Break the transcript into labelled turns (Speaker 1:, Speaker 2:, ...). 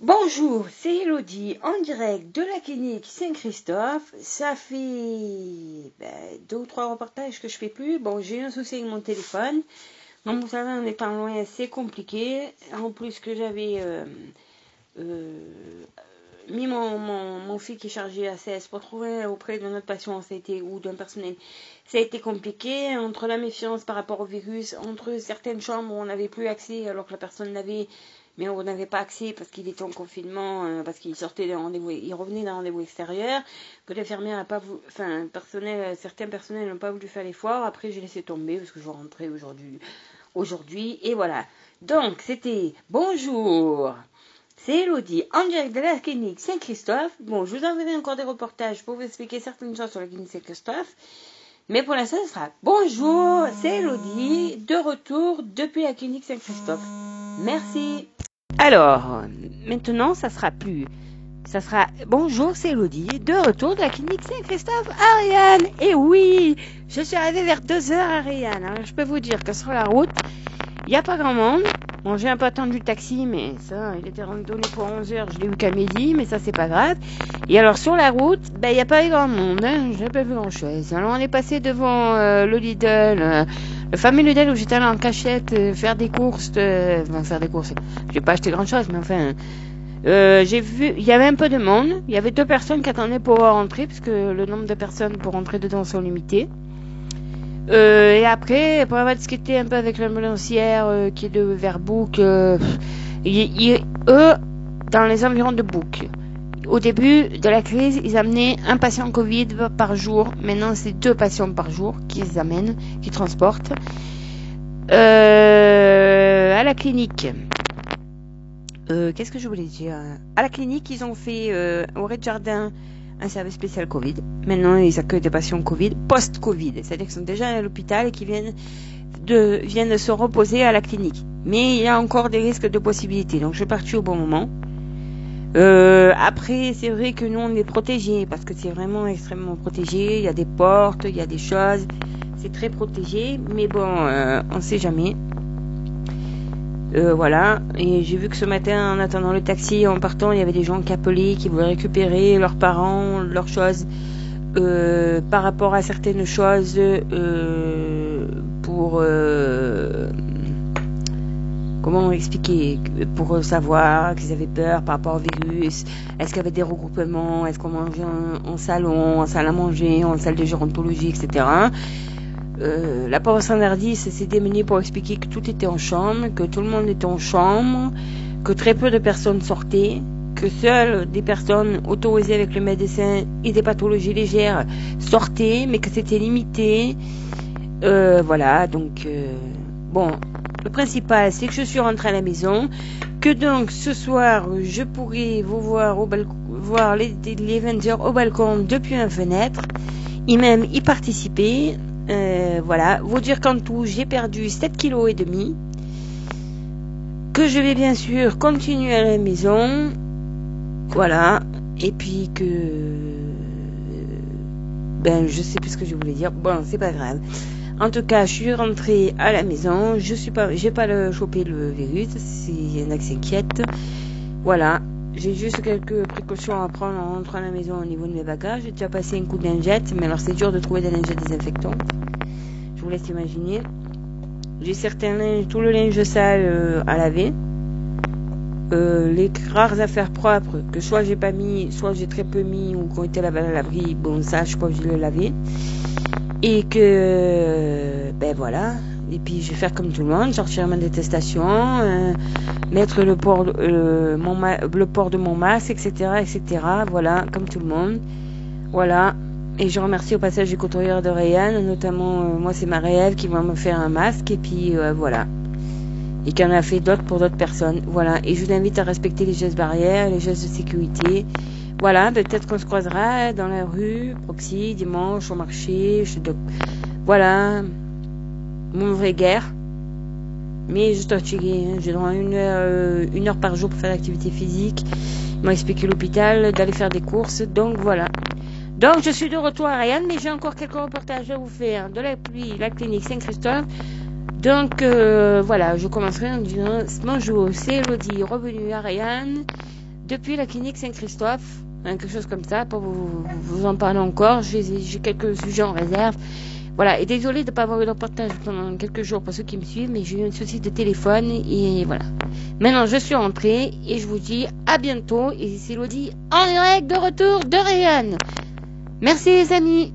Speaker 1: Bonjour, c'est Elodie en direct de la clinique Saint-Christophe. Ça fait ben, deux ou trois reportages que je fais plus. Bon, j'ai un souci avec mon téléphone. Donc vous savez, en étant loin, c'est compliqué. En plus que j'avais euh, euh, mis mon, mon, mon, fil qui est chargé à 16 pour trouver auprès de notre patient été, ou d'un personnel. Ça a été compliqué entre la méfiance par rapport au virus, entre certaines chambres où on n'avait plus accès alors que la personne l'avait mais on n'avait pas accès parce qu'il était en confinement, euh, parce qu'il sortait d'un rendez-vous, il revenait d'un rendez-vous extérieur, que l'infirmière n'a pas voulu, enfin, personnel, certains personnels n'ont pas voulu faire l'effort. Après, j'ai laissé tomber parce que je rentrais aujourd'hui, aujourd'hui, et voilà. Donc, c'était bonjour. C'est Elodie, en direct de la clinique Saint-Christophe. Bon, je vous enverrai encore des reportages pour vous expliquer certaines choses sur la clinique Saint-Christophe. Mais pour l'instant, ce sera bonjour, c'est Elodie, de retour depuis la clinique Saint-Christophe. Merci. Alors, maintenant, ça sera plus. Ça sera bonjour, c'est Elodie, de retour de la clinique Saint-Christophe, Ariane. Et oui, je suis arrivée vers 2 heures, Ariane. Alors, je peux vous dire que sur la route, il n'y a pas grand monde. J'ai un peu attendu le taxi, mais ça, il était donné pour 11 heures. Je l'ai eu qu'à midi, mais ça, c'est pas grave. Et alors, sur la route, ben, il n'y a pas eu grand monde. Hein. J'ai pas vu grand chose. Alors, on est passé devant euh, le Lidl. Euh, le fameux Lidl où j'étais allé en cachette euh, faire des courses, enfin, faire des courses. J'ai pas acheté grand chose, mais enfin, j'ai vu, il y avait un peu de monde. Il y avait deux personnes qui attendaient pour rentrer, parce que le nombre de personnes pour rentrer dedans sont limitées. Euh, et après, pour avoir discuté un peu avec l'ambulancière euh, qui est de vers Bouc, euh, eux, dans les environs de Bouc, au début de la crise, ils amenaient un patient Covid par jour. Maintenant, c'est deux patients par jour qu'ils amènent, qu'ils transportent. Euh, à la clinique. Euh, Qu'est-ce que je voulais dire? À la clinique, ils ont fait euh, au rez-de-jardin un service spécial Covid. Maintenant, ils accueillent des patients Covid post-Covid. C'est-à-dire qu'ils sont déjà à l'hôpital et qui viennent de, viennent de se reposer à la clinique. Mais il y a encore des risques de possibilités. Donc, je suis partie au bon moment. Euh, après, c'est vrai que nous, on est protégés parce que c'est vraiment extrêmement protégé. Il y a des portes, il y a des choses. C'est très protégé, mais bon, euh, on sait jamais. Euh, voilà. Et j'ai vu que ce matin, en attendant le taxi, en partant, il y avait des gens qui appelaient, qui voulaient récupérer leurs parents, leurs choses, euh, par rapport à certaines choses, euh, pour euh, comment expliquer pour savoir qu'ils avaient peur par rapport au virus Est-ce qu'il y avait des regroupements? Est-ce qu'on mangeait en, en, salon, en salle à manger, en salle de gérontologie, etc. Euh, la pauvre standardiste s'est démenée pour expliquer que tout était en chambre, que tout le monde était en chambre, que très peu de personnes sortaient, que seules des personnes autorisées avec le médecin et des pathologies légères sortaient, mais que c'était limité. Euh, voilà, donc euh, bon, le principal, c'est que je suis rentrée à la maison, que donc ce soir, je pourrai vous voir, au voir les, les 20 heures au balcon depuis une fenêtre, et même y participer. Euh, voilà, vous dire qu'en tout, j'ai perdu 7 kg et demi, que je vais bien sûr continuer à la maison, voilà, et puis que ben je sais plus ce que je voulais dire. Bon, c'est pas grave. En tout cas, je suis rentrée à la maison. Je suis pas, j'ai pas le, chopé le virus. En a qui s'inquiètent. Voilà. J'ai juste quelques précautions à prendre en rentrant à la maison au niveau de mes bagages. J'ai déjà passé un coup de lingette, mais alors c'est dur de trouver des lingettes désinfectantes. Je vous laisse imaginer. J'ai certains tout le linge sale euh, à laver. Euh, les rares affaires propres que soit j'ai pas mis, soit j'ai très peu mis ou qui ont été lavées à l'abri, bon ça je que je vais le laver et que ben voilà et puis je vais faire comme tout le monde sortir ma détestation euh, mettre le port le port de mon masque etc etc voilà comme tout le monde. Voilà. Et je remercie au passage du couturier de Rayanne notamment euh, moi c'est ma rêve qui va me faire un masque et puis euh, voilà. Et qui en a fait d'autres pour d'autres personnes. Voilà. Et je vous invite à respecter les gestes barrières les gestes de sécurité. Voilà, peut-être qu'on se croisera dans la rue, proxy, dimanche, au marché. Voilà, mon vraie guerre. Mais dois checker, hein. j'ai droit à une heure, une heure par jour pour faire l'activité physique. Ils m'ont expliqué l'hôpital, d'aller faire des courses, donc voilà. Donc je suis de retour à Ryan, mais j'ai encore quelques reportages à vous faire de la pluie, la clinique Saint-Christophe. Donc euh, voilà, je commencerai en disant bonjour, c'est Elodie, revenue à Ryan. depuis la clinique Saint-Christophe, hein, quelque chose comme ça, pour vous en parler encore. J'ai quelques sujets en réserve. Voilà, et désolé de ne pas avoir eu le reportage pendant quelques jours pour ceux qui me suivent, mais j'ai eu un souci de téléphone et voilà. Maintenant, je suis rentrée et je vous dis à bientôt. Et c'est Elodie en direct de retour de Réanne. Merci les amis.